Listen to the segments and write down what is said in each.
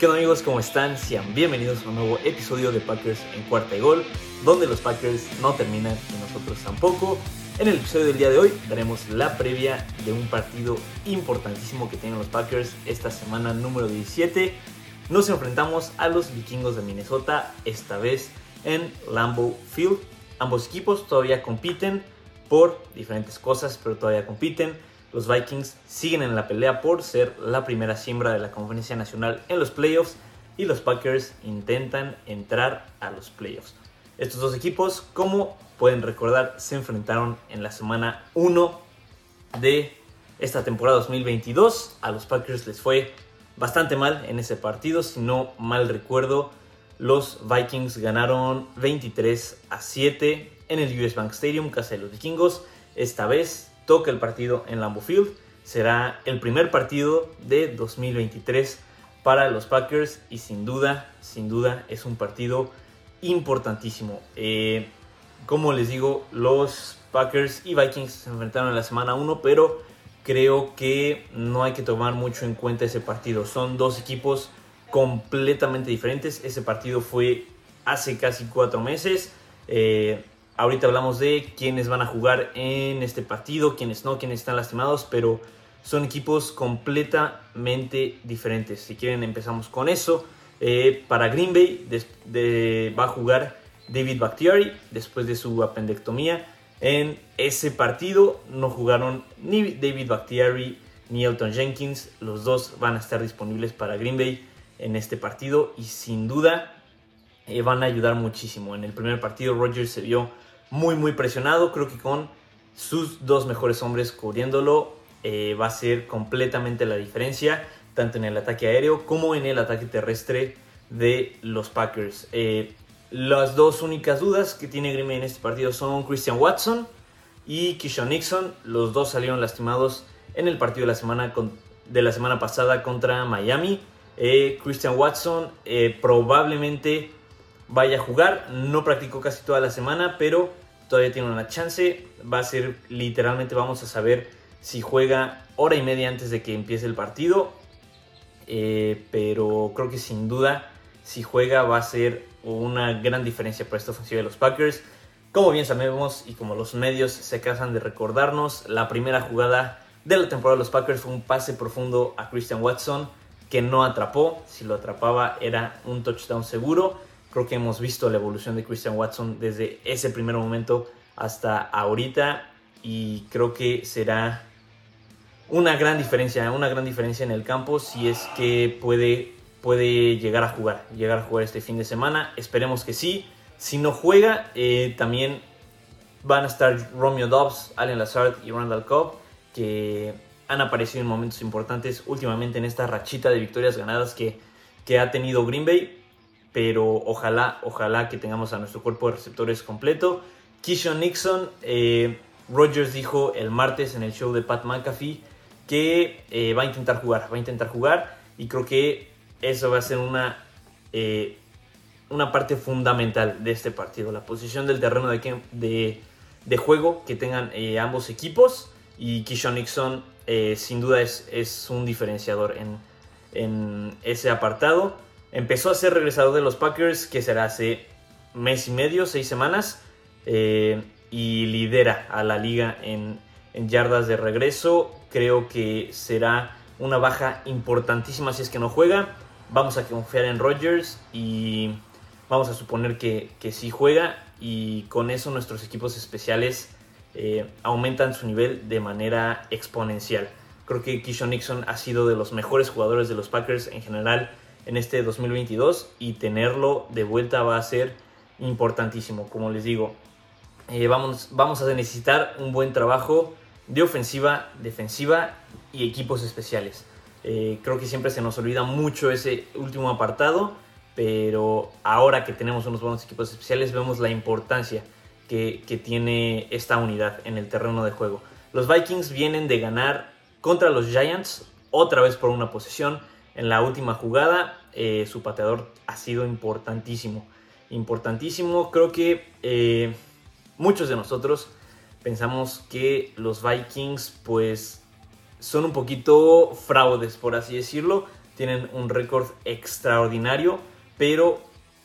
¿Qué onda amigos? ¿Cómo están? Sean bienvenidos a un nuevo episodio de Packers en cuarta y gol, donde los Packers no terminan y nosotros tampoco. En el episodio del día de hoy daremos la previa de un partido importantísimo que tienen los Packers esta semana número 17. Nos enfrentamos a los vikingos de Minnesota, esta vez en Lambeau Field. Ambos equipos todavía compiten por diferentes cosas, pero todavía compiten. Los Vikings siguen en la pelea por ser la primera siembra de la conferencia nacional en los playoffs y los Packers intentan entrar a los playoffs. Estos dos equipos, como pueden recordar, se enfrentaron en la semana 1 de esta temporada 2022. A los Packers les fue bastante mal en ese partido, si no mal recuerdo. Los Vikings ganaron 23 a 7 en el US Bank Stadium, casa de los vikingos. Esta vez toca el partido en Lambeau Field. Será el primer partido de 2023 para los Packers y sin duda, sin duda es un partido importantísimo. Eh, como les digo, los Packers y Vikings se enfrentaron en la semana 1, pero creo que no hay que tomar mucho en cuenta ese partido. Son dos equipos completamente diferentes. Ese partido fue hace casi cuatro meses. Eh, Ahorita hablamos de quiénes van a jugar en este partido, quiénes no, quiénes están lastimados, pero son equipos completamente diferentes. Si quieren empezamos con eso. Eh, para Green Bay va a jugar David Bakhtiari después de su apendectomía. En ese partido no jugaron ni David Bakhtiari ni Elton Jenkins. Los dos van a estar disponibles para Green Bay en este partido y sin duda eh, van a ayudar muchísimo. En el primer partido Rogers se vio muy, muy presionado. Creo que con sus dos mejores hombres cubriéndolo eh, va a ser completamente la diferencia, tanto en el ataque aéreo como en el ataque terrestre de los Packers. Eh, las dos únicas dudas que tiene Green en este partido son Christian Watson y Kishon Nixon. Los dos salieron lastimados en el partido de la semana, de la semana pasada contra Miami. Eh, Christian Watson probablemente vaya a jugar. No practicó casi toda la semana, pero todavía tiene una chance. Va a ser literalmente, vamos a saber si juega hora y media antes de que empiece el partido. Eh, pero creo que sin duda, si juega, va a ser una gran diferencia para esta ofensiva de los Packers. Como bien sabemos y como los medios se casan de recordarnos, la primera jugada de la temporada de los Packers fue un pase profundo a Christian Watson que no atrapó. Si lo atrapaba era un touchdown seguro. Creo que hemos visto la evolución de Christian Watson desde ese primer momento hasta ahorita y creo que será una gran diferencia, una gran diferencia en el campo si es que puede, puede llegar a jugar, llegar a jugar este fin de semana. Esperemos que sí. Si no juega, eh, también van a estar Romeo Dobbs, Allen Lazard y Randall Cobb, que han aparecido en momentos importantes últimamente en esta rachita de victorias ganadas que, que ha tenido Green Bay pero ojalá, ojalá que tengamos a nuestro cuerpo de receptores completo. Kishon Nixon, eh, Rogers dijo el martes en el show de Pat McAfee que eh, va a intentar jugar, va a intentar jugar y creo que eso va a ser una, eh, una parte fundamental de este partido, la posición del terreno de, de, juego que tengan ambos equipos y Kishon Nixon sin duda es, es un diferenciador en, en ese apartado. Empezó a ser regresador de los Packers, que será hace mes y medio, seis semanas, eh, y lidera a la liga en, yardas de regreso. Creo que será una baja importantísima si es que no juega. Vamos a confiar en Rodgers y vamos a suponer que, que sí juega y con eso nuestros equipos especiales eh, aumentan su nivel de manera exponencial. Creo que Kishon Nixon ha sido de los mejores jugadores de los Packers en general en este 2022 y tenerlo de vuelta va a ser importantísimo. Como les digo, eh, vamos, vamos a necesitar un buen trabajo de ofensiva, defensiva y equipos especiales. Eh, creo que siempre se nos olvida mucho ese último apartado, pero ahora que tenemos unos buenos equipos especiales vemos la importancia que, que tiene esta unidad en el terreno de juego. Los Vikings vienen de ganar contra los Giants otra vez por una posesión en la última jugada. Eh, su pateador ha sido importantísimo. Importantísimo. Creo que eh, muchos de nosotros pensamos que los Vikings pues son un poquito fraudes, por así decirlo. tienen un récord extraordinario, pero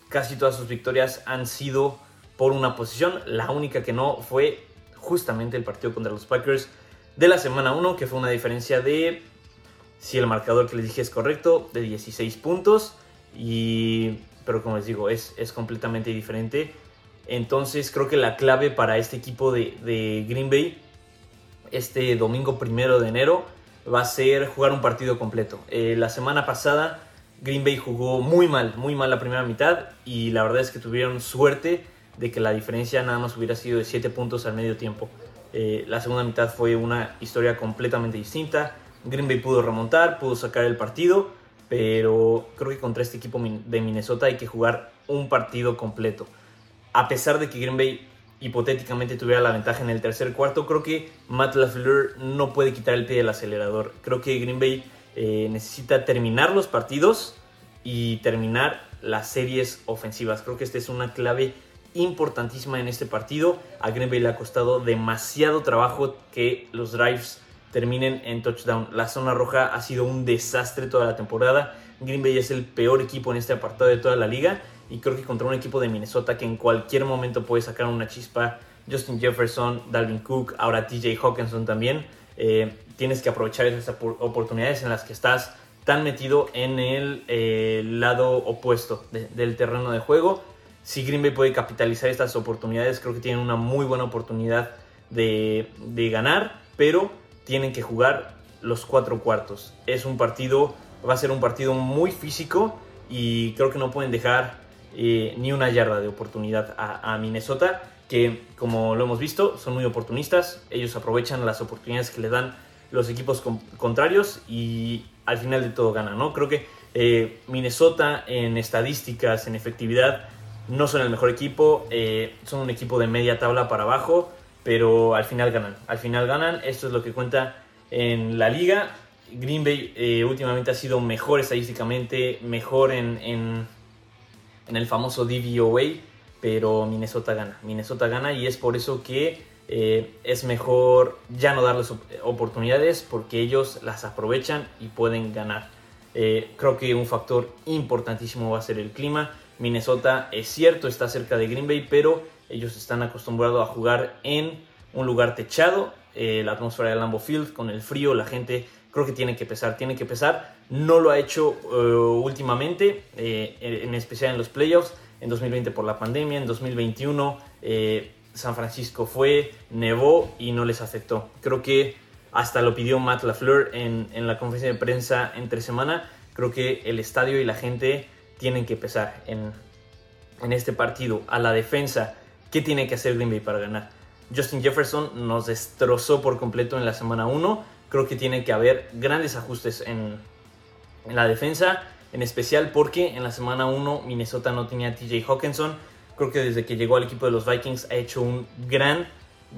casi todas sus victorias han sido por una posición. La única que no fue justamente el partido contra los Packers de la semana 1, que fue una diferencia de, si el marcador que les dije es correcto, de 16 puntos. Y, pero como les digo, es, es completamente diferente. Entonces creo que la clave para este equipo de, Green Bay, este domingo primero de enero, va a ser jugar un partido completo. Eh, la semana pasada Green Bay jugó muy mal, muy mal la primera mitad y la verdad es que tuvieron suerte de que la diferencia nada más hubiera sido de 7 puntos al medio tiempo. Eh, la segunda mitad fue una historia completamente distinta. Green Bay pudo remontar, pudo sacar el partido, pero creo que contra este equipo de Minnesota hay que jugar un partido completo. A pesar de que Green Bay hipotéticamente tuviera la ventaja en el tercer cuarto, creo que Matt LaFleur no puede quitar el pie del acelerador. Creo que Green Bay eh, necesita terminar los partidos y terminar las series ofensivas. Creo que esta es una clave importantísima en este partido. A Green Bay le ha costado demasiado trabajo que los drives terminen en touchdown. La zona roja ha sido un desastre toda la temporada. Green Bay es el peor equipo en este apartado de toda la liga. Y creo que contra un equipo de Minnesota que en cualquier momento puede sacar una chispa. Justin Jefferson, Dalvin Cook, ahora TJ Hawkinson también. Eh, tienes que aprovechar esas oportunidades en las que estás tan metido en el eh, lado opuesto del terreno de juego. Si Green Bay puede capitalizar estas oportunidades, creo que tienen una muy buena oportunidad de, ganar, pero tienen que jugar los cuatro cuartos. Es un partido, va a ser un partido muy físico y creo que no pueden dejar eh, ni una yarda de oportunidad a Minnesota, que como lo hemos visto, son muy oportunistas. Ellos aprovechan las oportunidades que le dan los equipos contrarios y al final de todo ganan, ¿no? Creo que eh, Minnesota en estadísticas, en efectividad, no son el mejor equipo, eh, son un equipo de media tabla para abajo, pero al final ganan, al final ganan, esto es lo que cuenta en la liga. Green Bay eh, últimamente ha sido mejor estadísticamente, mejor en, en, el famoso DVOA, pero Minnesota gana, Minnesota gana y es por eso que eh, es mejor ya no darles oportunidades porque ellos las aprovechan y pueden ganar. Eh, creo que un factor importantísimo va a ser el clima. Minnesota es cierto, está cerca de Green Bay, pero ellos están acostumbrados a jugar en un lugar techado. Eh, la atmósfera de Lambeau Field con el frío, la gente creo que tiene que pesar, tiene que pesar. No lo ha hecho últimamente, en especial en los playoffs, en 2020 por la pandemia, en 2021 San Francisco fue, nevó y no les afectó. Creo que hasta lo pidió Matt LaFleur en, en la conferencia de prensa entre semana. Creo que el estadio y la gente tienen que pesar en, en este partido. A la defensa, ¿qué tiene que hacer Green Bay para ganar? Justin Jefferson nos destrozó por completo en la semana 1. Creo que tiene que haber grandes ajustes en, la defensa, en especial porque en la semana 1 Minnesota no tenía a TJ Hawkinson Creo que desde que llegó al equipo de los Vikings ha hecho un gran,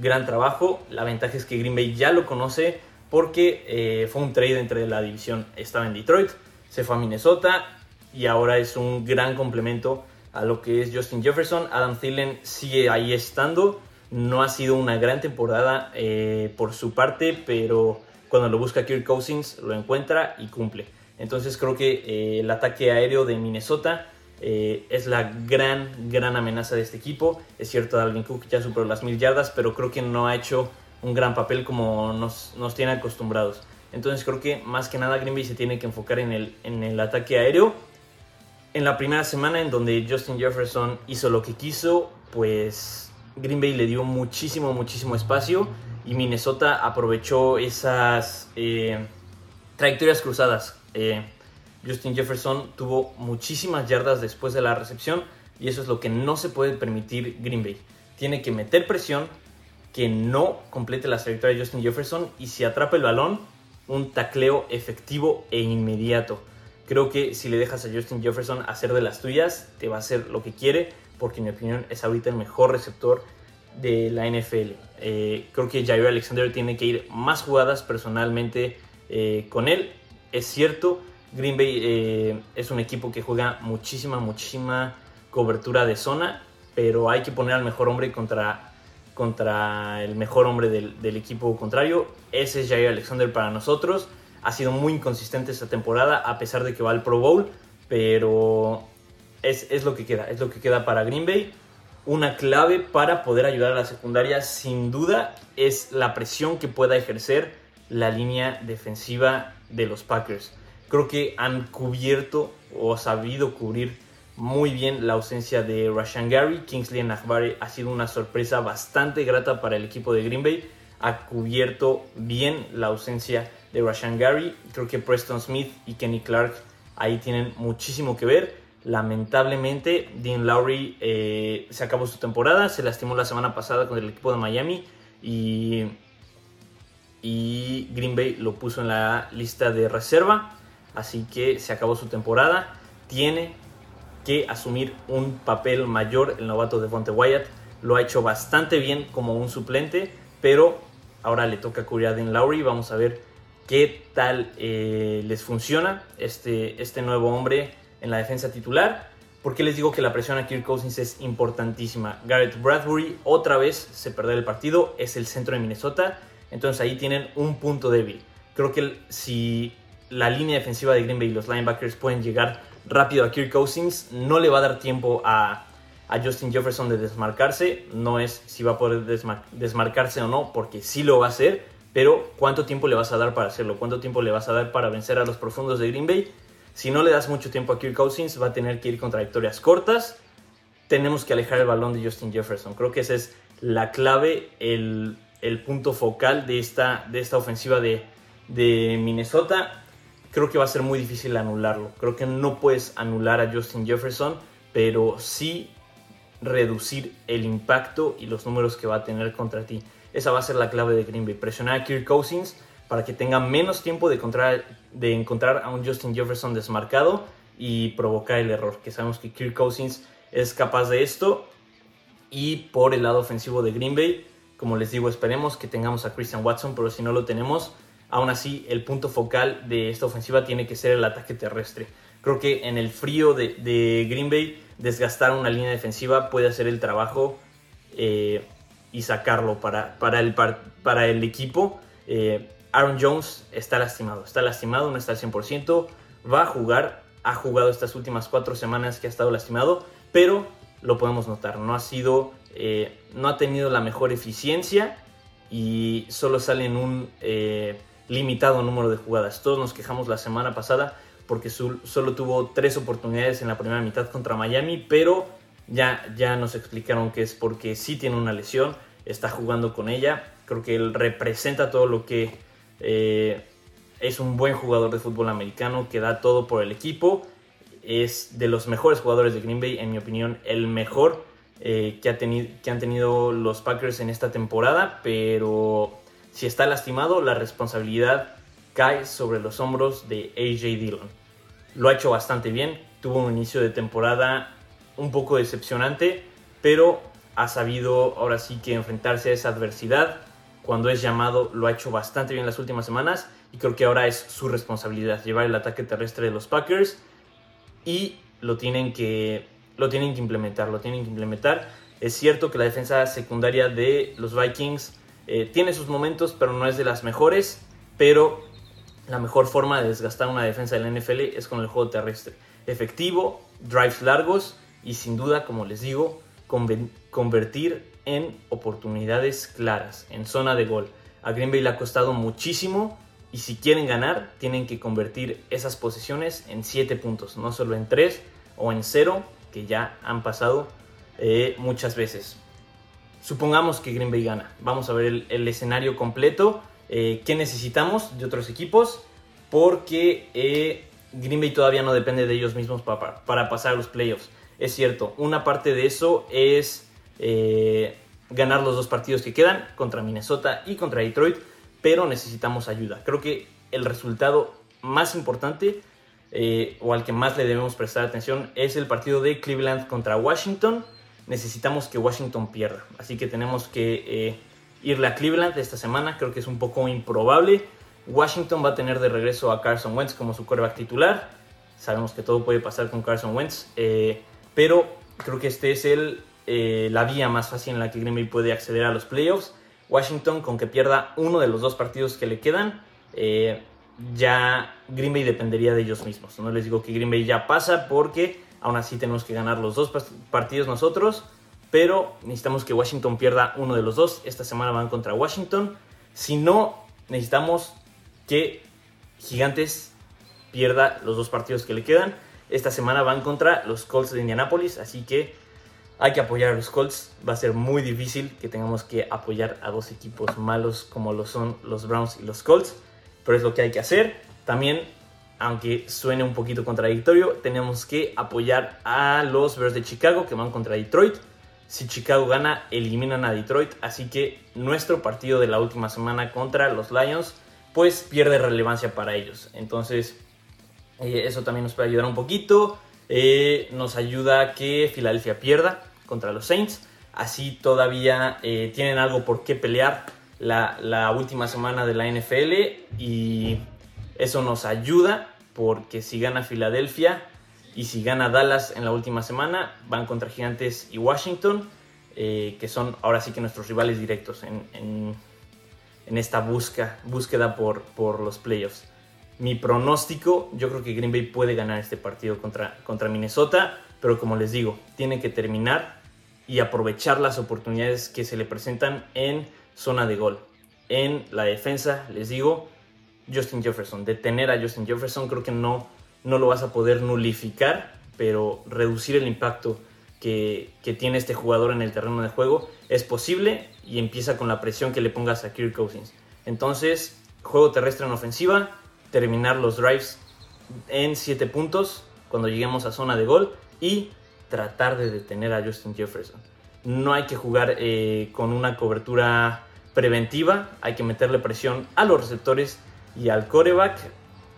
gran trabajo. La ventaja es que Green Bay ya lo conoce porque eh, fue un trade entre la división. Estaba en Detroit, se fue a Minnesota y ahora es un gran complemento a lo que es Justin Jefferson. Adam Thielen sigue ahí estando. No ha sido una gran temporada eh, por su parte, pero cuando lo busca Kirk Cousins lo encuentra y cumple. Entonces creo que eh, el ataque aéreo de Minnesota eh, es la gran, gran amenaza de este equipo. Es cierto, Dalvin Cook ya superó las mil yardas, pero creo que no ha hecho un gran papel como nos, nos tiene acostumbrados. Entonces creo que más que nada Green Bay se tiene que enfocar en el, en el ataque aéreo. En la primera semana en donde Justin Jefferson hizo lo que quiso, pues Green Bay le dio muchísimo, muchísimo espacio y Minnesota aprovechó esas eh, trayectorias cruzadas. Eh, Justin Jefferson tuvo muchísimas yardas después de la recepción y eso es lo que no se puede permitir Green Bay. Tiene que meter presión, que no complete la trayectoria de Justin Jefferson y si atrapa el balón, un tacleo efectivo e inmediato. Creo que si le dejas a Justin Jefferson hacer de las tuyas, te va a hacer lo que quiere, porque en mi opinión es ahorita el mejor receptor de la NFL. Eh, creo que Jair Alexander tiene que ir más jugadas personalmente eh, con él. Es cierto, Green Bay eh, es un equipo que juega muchísima, muchísima cobertura de zona, pero hay que poner al mejor hombre contra, contra el mejor hombre del, equipo contrario. Ese es Jair Alexander para nosotros. Ha sido muy inconsistente esta temporada, a pesar de que va al Pro Bowl, pero es, es lo que queda, es lo que queda para Green Bay. Una clave para poder ayudar a la secundaria, sin duda, es la presión que pueda ejercer la línea defensiva de los Packers. Creo que han cubierto o sabido cubrir muy bien la ausencia de Rashan Gary. Kingsley Nagbari ha sido una sorpresa bastante grata para el equipo de Green Bay. Ha cubierto bien la ausencia de Rashan Gary. Creo que Preston Smith y Kenny Clark ahí tienen muchísimo que ver. Lamentablemente, Dean Lowry eh, se acabó su temporada, se lastimó la semana pasada con el equipo de Miami y, y Green Bay lo puso en la lista de reserva. Así que se acabó su temporada. Tiene que asumir un papel mayor el novato de Fonte Wyatt. Lo ha hecho bastante bien como un suplente, pero ahora le toca cubrir a Dean Lowry. Vamos a ver qué tal eh, les funciona este, este nuevo hombre en la defensa titular. Porque les digo que la presión a Kirk Cousins es importantísima. Garrett Bradbury otra vez se perdió el partido, es el centro de Minnesota. Entonces ahí tienen un punto débil. Creo que si la línea defensiva de Green Bay y los linebackers pueden llegar rápido a Kirk Cousins. No le va a dar tiempo a, Justin Jefferson de desmarcarse. No es si va a poder desmarcarse o no, porque sí lo va a hacer. Pero ¿cuánto tiempo le vas a dar para hacerlo? ¿Cuánto tiempo le vas a dar para vencer a los profundos de Green Bay? Si no le das mucho tiempo a Kirk Cousins, va a tener que ir contra victorias cortas. Tenemos que alejar el balón de Justin Jefferson. Creo que esa es la clave, el, punto focal de esta, de esta ofensiva de, de Minnesota creo que va a ser muy difícil anularlo. Creo que no puedes anular a Justin Jefferson, pero sí reducir el impacto y los números que va a tener contra ti. Esa va a ser la clave de Green Bay. Presionar a Kirk Cousins para que tenga menos tiempo de encontrar, de encontrar a un Justin Jefferson desmarcado y provocar el error. Que sabemos que Kirk Cousins es capaz de esto. Y por el lado ofensivo de Green Bay, como les digo, esperemos que tengamos a Christian Watson, pero si no lo tenemos, Aún así, el punto focal de esta ofensiva tiene que ser el ataque terrestre. Creo que en el frío de, Green Bay, desgastar una línea defensiva puede hacer el trabajo eh, y sacarlo para, para, el, para el equipo. Eh, Aaron Jones está lastimado, está lastimado, no está al 100%, va a jugar, ha jugado estas últimas cuatro semanas que ha estado lastimado, pero lo podemos notar, no ha sido, eh, no ha tenido la mejor eficiencia y solo sale en un limitado número de jugadas. Todos nos quejamos la semana pasada porque solo tuvo tres oportunidades en la primera mitad contra Miami, pero ya, ya nos explicaron que es porque sí tiene una lesión, está jugando con ella. Creo que él representa todo lo que eh, es un buen jugador de fútbol americano, que da todo por el equipo. Es de los mejores jugadores de Green Bay, en mi opinión, el mejor eh, que, ha que han tenido los Packers en esta temporada, pero si está lastimado, la responsabilidad cae sobre los hombros de AJ Dillon. Lo ha hecho bastante bien, tuvo un inicio de temporada un poco decepcionante, pero ha sabido ahora sí que enfrentarse a esa adversidad. Cuando es llamado lo ha hecho bastante bien las últimas semanas y creo que ahora es su responsabilidad llevar el ataque terrestre de los Packers y lo tienen que, lo tienen que implementar, lo tienen que implementar. Es cierto que la defensa secundaria de los Vikings eh, tiene sus momentos, pero no es de las mejores. Pero la mejor forma de desgastar una defensa del NFL es con el juego terrestre. Efectivo, drives largos y sin duda, como les digo, convertir en oportunidades claras, en zona de gol. A Green Bay le ha costado muchísimo y si quieren ganar, tienen que convertir esas posiciones en 7 puntos, no solo en 3 o en 0, que ya han pasado eh, muchas veces. Supongamos que Green Bay gana. Vamos a ver el, escenario completo. Eh, ¿Qué necesitamos de otros equipos? Porque eh, Green Bay todavía no depende de ellos mismos para, para, pasar los playoffs. Es cierto, una parte de eso es eh, ganar los dos partidos que quedan contra Minnesota y contra Detroit, pero necesitamos ayuda. Creo que el resultado más importante o al que más le debemos prestar atención es el partido de Cleveland contra Washington necesitamos que Washington pierda. Así que tenemos que eh, irle a Cleveland esta semana. Creo que es un poco improbable. Washington va a tener de regreso a Carson Wentz como su coreback titular. Sabemos que todo puede pasar con Carson Wentz. Eh, pero creo que este es el, eh, la vía más fácil en la que Green Bay puede acceder a los playoffs. Washington, con que pierda uno de los dos partidos que le quedan, ya Green Bay dependería de ellos mismos. No les digo que Green Bay ya pasa porque aún así tenemos que ganar los dos partidos nosotros, pero necesitamos que Washington pierda uno de los dos. Esta semana van contra Washington. Si no, necesitamos que Gigantes pierda los dos partidos que le quedan. Esta semana van contra los Colts de Indianapolis, así que hay que apoyar a los Colts. Va a ser muy difícil que tengamos que apoyar a dos equipos malos como lo son los Browns y los Colts, pero es lo que hay que hacer. También, aunque suene un poquito contradictorio, tenemos que apoyar a los Bears de Chicago que van contra Detroit. Si Chicago gana, eliminan a Detroit, así que nuestro partido de la última semana contra los Lions pues pierde relevancia para ellos. Entonces, eh, eso también nos puede ayudar un poquito. Eh, nos ayuda a que Filadelfia pierda contra los Saints. Así todavía eh, tienen algo por qué pelear la, última semana de la NFL y eso nos ayuda porque si gana Filadelfia y si gana Dallas en la última semana van contra Gigantes y Washington que son ahora sí que nuestros rivales directos en, esta busca, búsqueda por, por los playoffs mi pronóstico, yo creo que Green Bay puede ganar este partido contra, contra Minnesota, pero como les digo, tiene que terminar y aprovechar las oportunidades que se le presentan en zona de gol. En la defensa, les digo, Justin Jefferson, detener a Justin Jefferson creo que no, no lo vas a poder nulificar, pero reducir el impacto que, que, tiene este jugador en el terreno de juego es posible y empieza con la presión que le pongas a Kirk Cousins. Entonces, juego terrestre en ofensiva, terminar los drives en 7 puntos cuando lleguemos a zona de gol y tratar de detener a Justin Jefferson. No hay que jugar eh, con una cobertura preventiva, hay que meterle presión a los receptores y al coreback,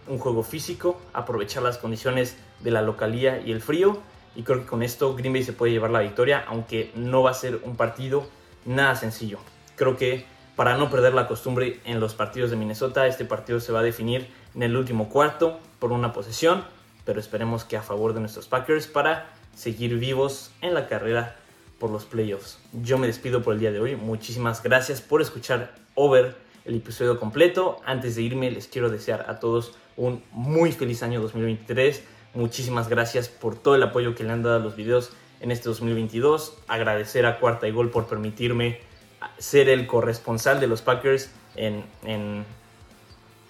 un juego físico, aprovechar las condiciones de la localía y el frío. Y creo que con esto Green Bay se puede llevar la victoria, aunque no va a ser un partido nada sencillo. Creo que para no perder la costumbre en los partidos de Minnesota, este partido se va a definir en el último cuarto por una posesión, pero esperemos que a favor de nuestros Packers para seguir vivos en la carrera por los playoffs. Yo me despido por el día de hoy. Muchísimas gracias por escuchar Over el episodio completo. Antes de irme les quiero desear a todos un muy feliz año 2023. Muchísimas gracias por todo el apoyo que le han dado a los videos en este 2022. Agradecer a Cuarta y Gol por permitirme ser el corresponsal de los Packers en, en,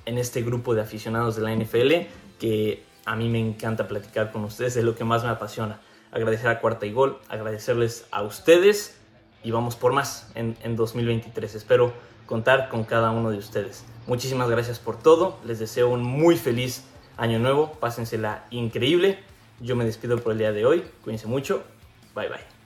en este grupo de aficionados de la NFL que a mí me encanta platicar con ustedes, es lo que más me apasiona. Agradecer a Cuarta y Gol, agradecerles a ustedes y vamos por más en, en 2023. Espero contar con cada uno de ustedes. Muchísimas gracias por todo, les deseo un muy feliz año nuevo, pásensela increíble. Yo me despido por el día de hoy, cuídense mucho, bye bye.